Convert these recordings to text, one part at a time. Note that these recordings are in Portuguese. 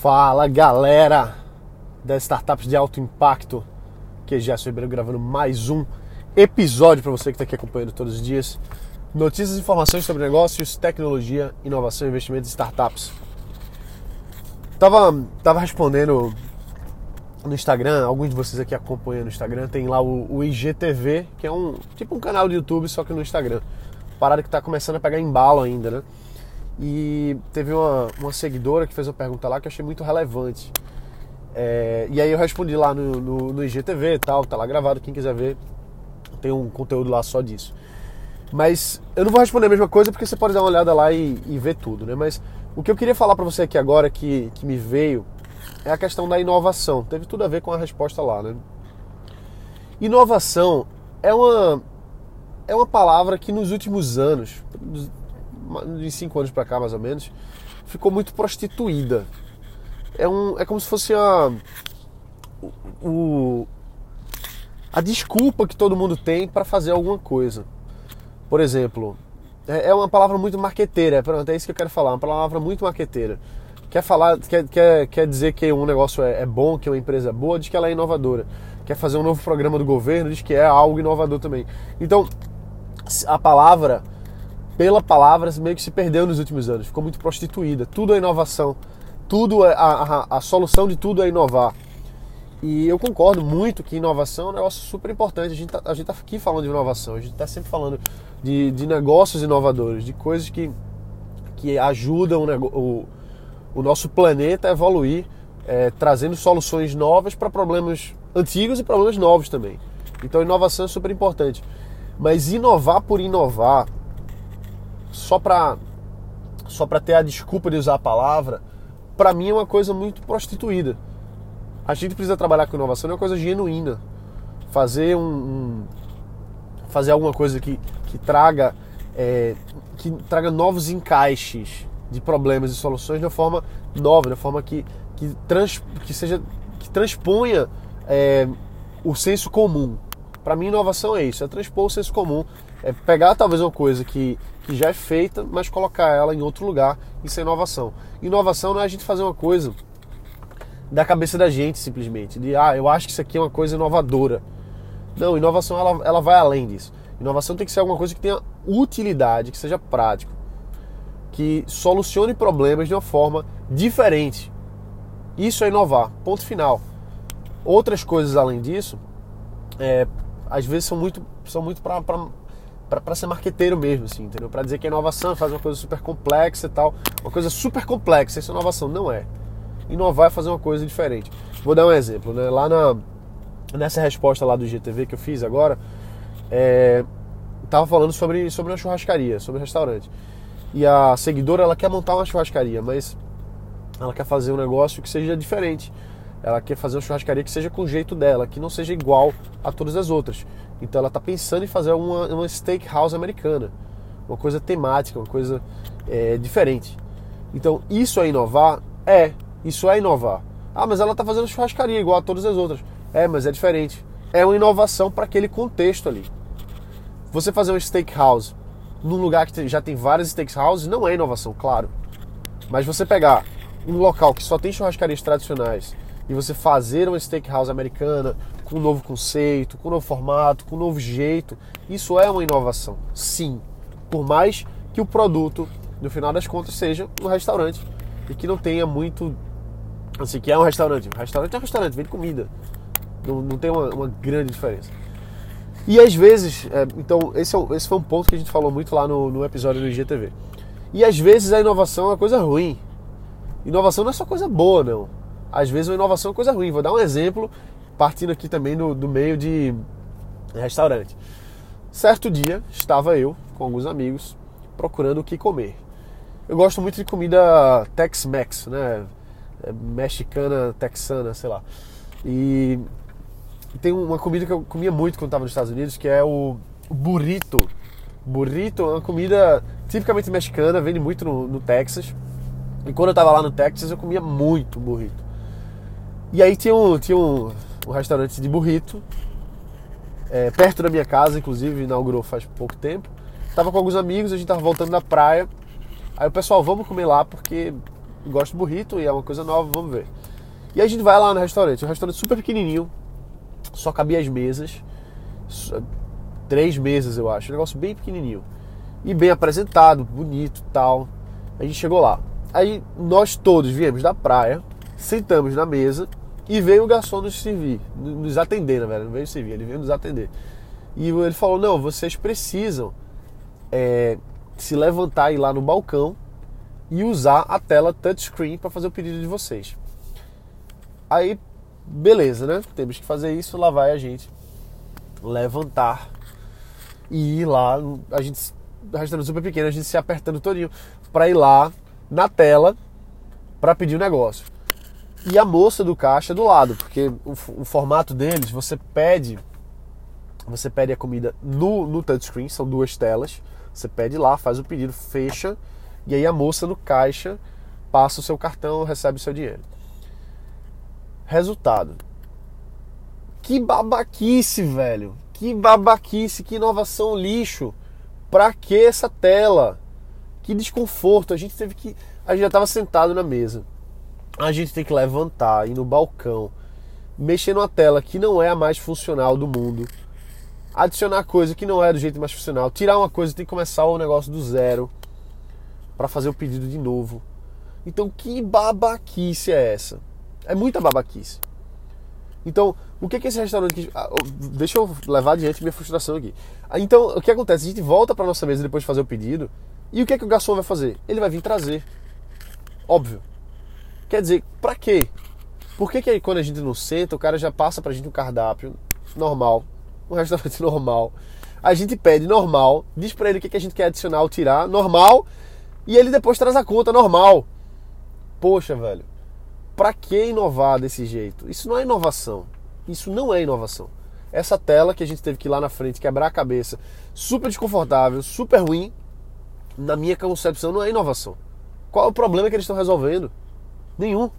Fala galera das startups de alto impacto, que é Gerson Ribeiro gravando mais um episódio para você que está aqui acompanhando todos os dias. Notícias e informações sobre negócios, tecnologia, inovação, investimentos e startups. Tava, tava respondendo no Instagram, alguns de vocês aqui acompanham no Instagram, tem lá o, o IGTV, que é um tipo um canal de YouTube, só que no Instagram. Parada que está começando a pegar embalo ainda, né? E teve uma, uma seguidora que fez uma pergunta lá que eu achei muito relevante. É, e aí eu respondi lá no, no, no IGTV e tal, tá lá gravado, quem quiser ver, tem um conteúdo lá só disso. Mas eu não vou responder a mesma coisa porque você pode dar uma olhada lá e, e ver tudo, né? Mas o que eu queria falar para você aqui agora que, que me veio é a questão da inovação. Teve tudo a ver com a resposta lá, né? Inovação é uma, é uma palavra que nos últimos anos, de cinco anos para cá mais ou menos, ficou muito prostituída. É, um, é como se fosse a, o, a desculpa que todo mundo tem para fazer alguma coisa. Por exemplo, é, é uma palavra muito marqueteira, pronto, é isso que eu quero falar, uma palavra muito marqueteira. Quer falar, quer, quer, quer dizer que um negócio é, é bom, que uma empresa é boa, diz que ela é inovadora. Quer fazer um novo programa do governo, diz que é algo inovador também. Então, a palavra pela palavra meio que se perdeu nos últimos anos, ficou muito prostituída. Tudo é inovação, tudo é, a, a, a solução de tudo é inovar. E eu concordo muito que inovação é um negócio super importante. A gente está tá aqui falando de inovação, a gente está sempre falando de, de negócios inovadores, de coisas que, que ajudam o, o, o nosso planeta a evoluir, é, trazendo soluções novas para problemas antigos e problemas novos também. Então, inovação é super importante. Mas inovar por inovar, só para só para ter a desculpa de usar a palavra, para mim é uma coisa muito prostituída. A gente precisa trabalhar com inovação, é uma coisa genuína. Fazer um, um fazer alguma coisa que, que traga é, que traga novos encaixes de problemas e soluções de uma forma nova, de uma forma que que, trans, que seja que transponha é, o senso comum. Para mim, inovação é isso, é transpor o senso comum, é pegar talvez uma coisa que que já é feita, mas colocar ela em outro lugar. Isso é inovação. Inovação não é a gente fazer uma coisa da cabeça da gente simplesmente, de ah, eu acho que isso aqui é uma coisa inovadora. Não, inovação ela, ela vai além disso. Inovação tem que ser alguma coisa que tenha utilidade, que seja prático, que solucione problemas de uma forma diferente. Isso é inovar, ponto final. Outras coisas além disso, é, às vezes são muito, são muito para para ser marqueteiro mesmo, assim, entendeu? Para dizer que a inovação faz uma coisa super complexa e tal. Uma coisa super complexa, isso é inovação. Não é. Inovar é fazer uma coisa diferente. Vou dar um exemplo, né? Lá na, nessa resposta lá do GTV que eu fiz agora, é, tava falando sobre, sobre uma churrascaria, sobre um restaurante. E a seguidora, ela quer montar uma churrascaria, mas ela quer fazer um negócio que seja diferente. Ela quer fazer uma churrascaria que seja com o jeito dela, que não seja igual a todas as outras. Então ela está pensando em fazer uma, uma steakhouse americana, uma coisa temática, uma coisa é, diferente. Então isso é inovar? É, isso é inovar. Ah, mas ela está fazendo churrascaria igual a todas as outras. É, mas é diferente. É uma inovação para aquele contexto ali. Você fazer uma steakhouse num lugar que já tem várias steakhouses não é inovação, claro. Mas você pegar um local que só tem churrascarias tradicionais e você fazer uma steakhouse americana com um novo conceito, com um novo formato, com um novo jeito, isso é uma inovação, sim. Por mais que o produto, no final das contas, seja um restaurante e que não tenha muito. Assim, que é um restaurante. Restaurante é um restaurante, vende comida. Não, não tem uma, uma grande diferença. E às vezes, é, então, esse, é, esse foi um ponto que a gente falou muito lá no, no episódio do IGTV. E às vezes a inovação é uma coisa ruim. Inovação não é só coisa boa, não às vezes uma inovação é coisa ruim. Vou dar um exemplo, partindo aqui também do, do meio de restaurante. Certo dia, estava eu com alguns amigos procurando o que comer. Eu gosto muito de comida Tex-Mex, né? É mexicana, texana, sei lá. E tem uma comida que eu comia muito quando estava nos Estados Unidos, que é o burrito. Burrito é uma comida tipicamente mexicana, vende muito no, no Texas. E quando eu estava lá no Texas, eu comia muito burrito. E aí tinha um, tinha um, um restaurante de burrito, é, perto da minha casa, inclusive, inaugurou faz pouco tempo. Tava com alguns amigos, a gente tava voltando da praia. Aí o pessoal, vamos comer lá porque gosto de burrito e é uma coisa nova, vamos ver. E a gente vai lá no restaurante, um restaurante super pequenininho, só cabia as mesas, três mesas eu acho, um negócio bem pequenininho. E bem apresentado, bonito tal. A gente chegou lá. Aí nós todos viemos da praia, sentamos na mesa e veio o garçom nos servir, nos atender, na verdade, não veio servir, ele veio nos atender. E ele falou: Não, vocês precisam é, se levantar e ir lá no balcão e usar a tela touchscreen para fazer o pedido de vocês. Aí, beleza, né? Temos que fazer isso, lá vai a gente levantar e ir lá. A gente, restaurante super pequeno, a gente se apertando todinho para ir lá na tela para pedir o um negócio. E a moça do caixa do lado, porque o, o formato deles, você pede você pede a comida no, no touchscreen, são duas telas. Você pede lá, faz o pedido, fecha, e aí a moça no caixa passa o seu cartão, recebe o seu dinheiro. Resultado. Que babaquice, velho. Que babaquice, que inovação lixo. Pra que essa tela? Que desconforto. A gente teve que. A gente já estava sentado na mesa. A gente tem que levantar, ir no balcão, mexer numa tela que não é a mais funcional do mundo adicionar coisa que não é do jeito mais funcional, tirar uma coisa, tem que começar o negócio do zero para fazer o pedido de novo. Então, que babaquice é essa? É muita babaquice. Então, o que é que esse restaurante. Ah, deixa eu levar adiante minha frustração aqui. Ah, então, o que acontece? A gente volta para nossa mesa depois de fazer o pedido. E o que é que o garçom vai fazer? Ele vai vir trazer. Óbvio. Quer dizer, pra quê? Por que, que aí quando a gente não senta, o cara já passa pra gente um cardápio normal, um restaurante normal. A gente pede normal, diz para ele o que a gente quer adicionar ou tirar, normal, e ele depois traz a conta normal. Poxa, velho, pra que inovar desse jeito? Isso não é inovação. Isso não é inovação. Essa tela que a gente teve que ir lá na frente quebrar a cabeça, super desconfortável, super ruim, na minha concepção não é inovação. Qual é o problema que eles estão resolvendo? Nenhum.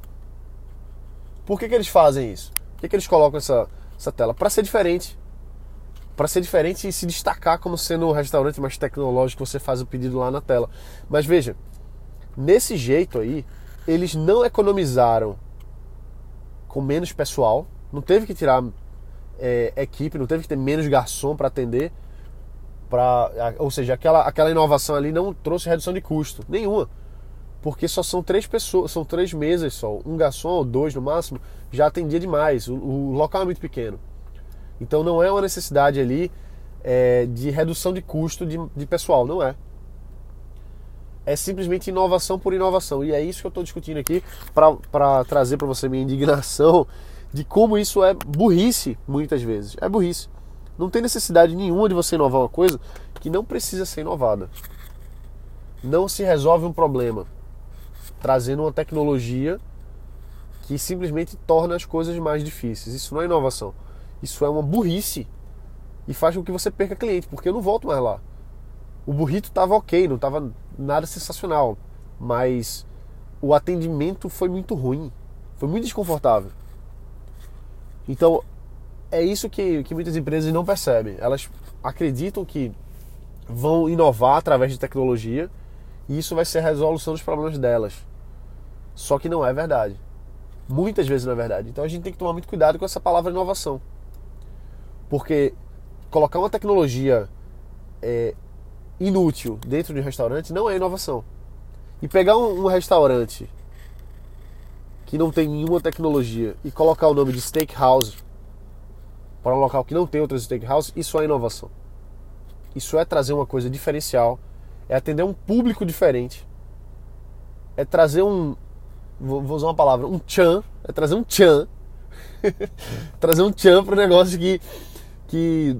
Por que, que eles fazem isso? Por que, que eles colocam essa, essa tela? Para ser diferente para ser diferente e se destacar como sendo um restaurante mais tecnológico, você faz o pedido lá na tela. Mas veja, nesse jeito aí, eles não economizaram com menos pessoal, não teve que tirar é, equipe, não teve que ter menos garçom para atender, pra, ou seja, aquela, aquela inovação ali não trouxe redução de custo nenhuma, porque só são três pessoas, são três mesas só, um garçom ou dois no máximo já atendia demais, o, o local é muito pequeno. Então não é uma necessidade ali é, de redução de custo de, de pessoal, não é. É simplesmente inovação por inovação. E é isso que eu estou discutindo aqui para trazer para você minha indignação de como isso é burrice muitas vezes. É burrice. Não tem necessidade nenhuma de você inovar uma coisa que não precisa ser inovada. Não se resolve um problema trazendo uma tecnologia que simplesmente torna as coisas mais difíceis. Isso não é inovação. Isso é uma burrice e faz com que você perca cliente, porque eu não volto mais lá. O burrito estava ok, não estava nada sensacional, mas o atendimento foi muito ruim, foi muito desconfortável. Então, é isso que, que muitas empresas não percebem. Elas acreditam que vão inovar através de tecnologia e isso vai ser a resolução dos problemas delas. Só que não é verdade. Muitas vezes não é verdade. Então a gente tem que tomar muito cuidado com essa palavra inovação. Porque colocar uma tecnologia é, inútil dentro de um restaurante não é inovação. E pegar um, um restaurante que não tem nenhuma tecnologia e colocar o nome de steakhouse para um local que não tem outras steakhouse, isso é inovação. Isso é trazer uma coisa diferencial, é atender um público diferente, é trazer um, vou, usar uma palavra, um tchan, é trazer um tchan, trazer um tchan para o negócio que que,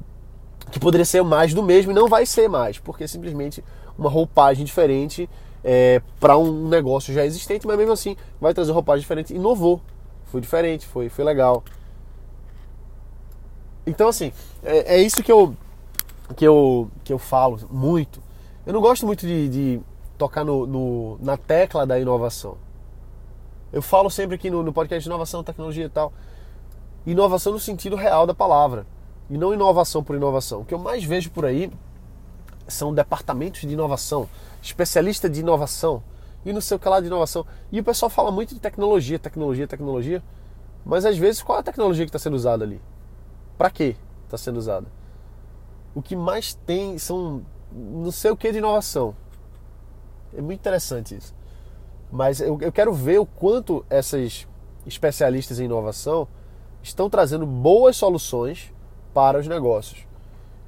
que poderia ser mais do mesmo e não vai ser mais, porque é simplesmente uma roupagem diferente é, para um negócio já existente, mas mesmo assim vai trazer roupagem diferente. Inovou, foi diferente, foi, foi legal. Então assim, é, é isso que eu, que, eu, que eu falo muito. Eu não gosto muito de, de tocar no, no, na tecla da inovação. Eu falo sempre aqui no, no podcast de inovação, tecnologia e tal. Inovação no sentido real da palavra e não inovação por inovação. O que eu mais vejo por aí são departamentos de inovação, especialistas de inovação, e não sei o que lá de inovação. E o pessoal fala muito de tecnologia, tecnologia, tecnologia. Mas às vezes qual é a tecnologia que está sendo usada ali? Para que está sendo usada? O que mais tem são não sei o que de inovação. É muito interessante isso. Mas eu, eu quero ver o quanto essas especialistas em inovação estão trazendo boas soluções para os negócios.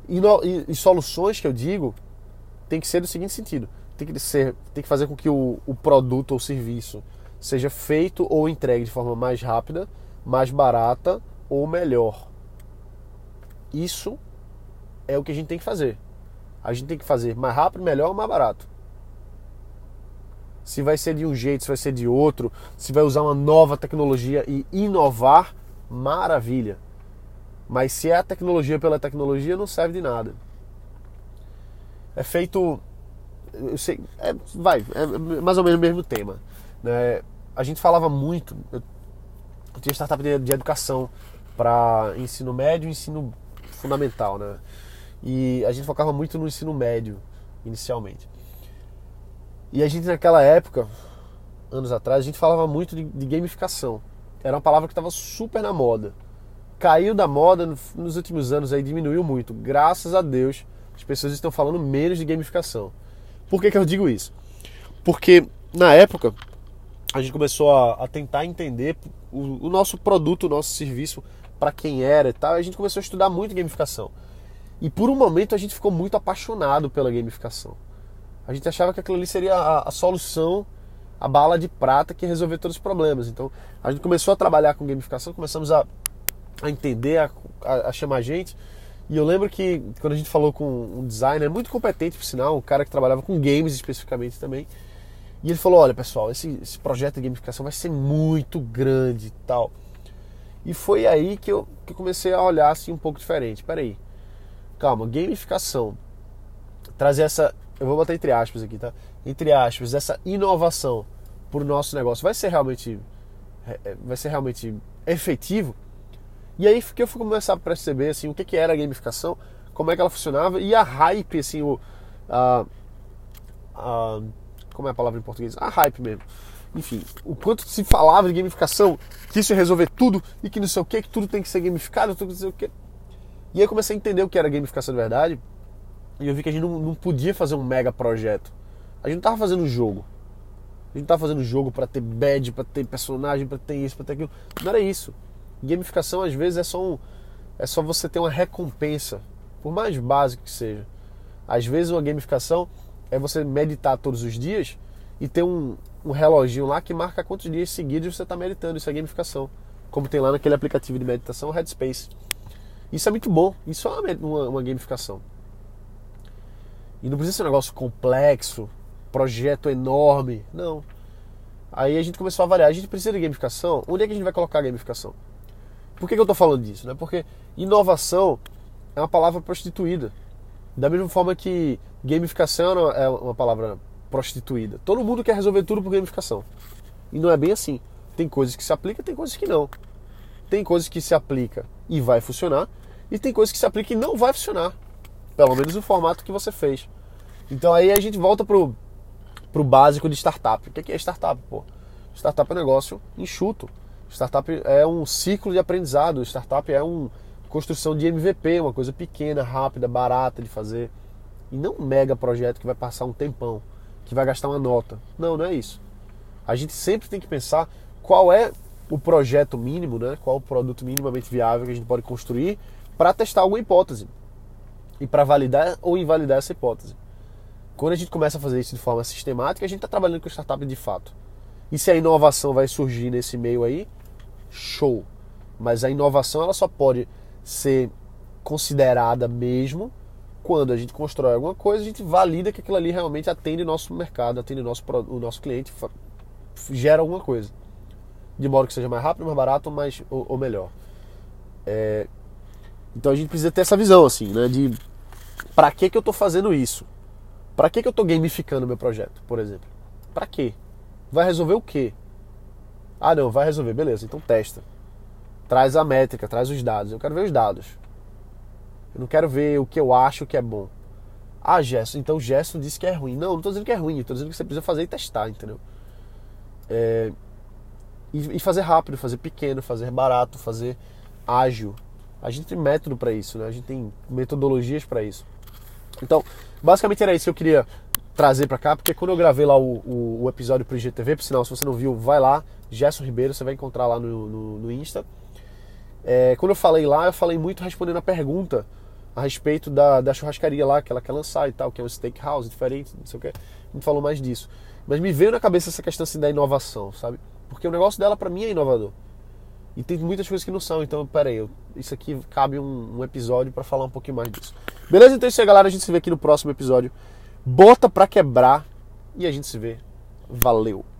E, no, e, e, soluções que eu digo tem que ser do seguinte sentido: tem que, ser, tem que fazer com que o, o produto ou serviço seja feito ou entregue de forma mais rápida, mais barata ou melhor. Isso é o que a gente tem que fazer. A gente tem que fazer mais rápido, melhor ou mais barato. Se vai ser de um jeito, se vai ser de outro, se vai usar uma nova tecnologia e inovar, maravilha. Mas se é a tecnologia pela tecnologia, não serve de nada. É feito. Eu sei, é, vai, é mais ou menos o mesmo tema. Né? A gente falava muito. Eu, eu tinha startup de, de educação para ensino médio e ensino fundamental, né? E a gente focava muito no ensino médio, inicialmente. E a gente, naquela época, anos atrás, a gente falava muito de, de gamificação. Era uma palavra que estava super na moda. Caiu da moda nos últimos anos, aí diminuiu muito. Graças a Deus, as pessoas estão falando menos de gamificação. Por que, que eu digo isso? Porque na época a gente começou a, a tentar entender o, o, nosso produto, o nosso serviço, para quem era e tal. E a gente começou a estudar muito gamificação. E por um momento a gente ficou muito apaixonado pela gamificação. A gente achava que aquilo ali seria a, a solução, a bala de prata que ia resolver todos os problemas. Então a gente começou a trabalhar com gamificação, começamos a, a entender, a, a, chamar gente. E eu lembro que quando a gente falou com um designer muito competente, por sinal, um cara que trabalhava com games especificamente também, e ele falou: Olha pessoal, esse, esse projeto de gamificação vai ser muito grande e tal. E foi aí que eu, que eu comecei a olhar assim um pouco diferente. Peraí, calma, gamificação. Trazer essa, eu vou botar entre aspas aqui, tá? Entre aspas, essa inovação para o nosso negócio vai ser realmente é, é, vai ser realmente efetivo? E aí que eu fui começar a perceber assim, o que, que era a gamificação, como é que ela funcionava e a hype, assim, o, a, a, como é a palavra em português? A hype mesmo. Enfim, o quanto se falava de gamificação, que isso ia resolver tudo e que não sei o que, que tudo tem que ser gamificado, tudo não sei o que. E aí comecei a entender o que era gamificação de verdade. E eu vi que a gente não, não podia fazer um mega projeto. A gente não estava fazendo jogo. A gente não estava fazendo jogo para ter badge, para ter personagem, para ter isso, para ter aquilo. Não era isso. Gamificação às vezes é só um, é só você ter uma recompensa, por mais básico que seja. Às vezes uma gamificação é você meditar todos os dias e ter um, um reloginho lá que marca quantos dias seguidos você está meditando. Isso é gamificação. Como tem lá naquele aplicativo de meditação, Headspace. Isso é muito bom. Isso é uma, uma, uma gamificação. E não precisa ser um negócio complexo, projeto enorme. Não. Aí a gente começou a avaliar. A gente precisa de gamificação. Onde é que a gente vai colocar a gamificação? Por que, que eu estou falando disso? Né? Porque inovação é uma palavra prostituída. Da mesma forma que gamificação é uma palavra prostituída. Todo mundo quer resolver tudo por gamificação. E não é bem assim. Tem coisas que se aplicam, tem coisas que não. Tem coisas que se aplica e vai funcionar, e tem coisas que se aplica e não vai funcionar. Pelo menos o formato que você fez. Então aí a gente volta pro, pro básico de startup. O que é startup, pô? Startup é um negócio enxuto. Startup é um ciclo de aprendizado. Startup é uma construção de MVP, uma coisa pequena, rápida, barata de fazer. E não um mega projeto que vai passar um tempão, que vai gastar uma nota. Não, não é isso. A gente sempre tem que pensar qual é o projeto mínimo, né? qual o produto minimamente viável que a gente pode construir para testar alguma hipótese e para validar ou invalidar essa hipótese. Quando a gente começa a fazer isso de forma sistemática, a gente está trabalhando com startup de fato. E se a inovação vai surgir nesse meio aí, show. Mas a inovação ela só pode ser considerada mesmo quando a gente constrói alguma coisa, a gente valida que aquilo ali realmente atende o nosso mercado, atende o nosso, o nosso cliente, gera alguma coisa de modo que seja mais rápido, mais barato mais, ou, ou melhor. É, então a gente precisa ter essa visão assim, né? De para que que eu estou fazendo isso? Para que que eu estou gamificando meu projeto, por exemplo? Para quê? Vai resolver o quê? Ah, não, vai resolver, beleza? Então testa. Traz a métrica, traz os dados. Eu quero ver os dados. Eu não quero ver o que eu acho que é bom. Ah, Gerson, então Gerson disse que é ruim. Não, não estou dizendo que é ruim, estou dizendo que você precisa fazer e testar, entendeu? É, e, e, fazer rápido, fazer pequeno, fazer barato, fazer ágil. A gente tem método para isso, né? A gente tem metodologias para isso. Então, basicamente era isso que eu queria trazer para cá, porque quando eu gravei lá o, o, o episódio pro IGTV, por sinal, se você não viu, vai lá, Gerson Ribeiro, você vai encontrar lá no, no, no Insta. É, quando eu falei lá, eu falei muito respondendo a pergunta a respeito da, da churrascaria lá que ela quer lançar e tal, que é um steakhouse diferente, não sei o que. Não falou mais disso. Mas me veio na cabeça essa questão assim da inovação, sabe? Porque o negócio dela para mim é inovador. E tem muitas coisas que não são, então peraí, eu, isso aqui cabe um, um episódio para falar um pouquinho mais disso. Beleza? Então é isso aí, galera. A gente se vê aqui no próximo episódio. Bota pra quebrar e a gente se vê. Valeu!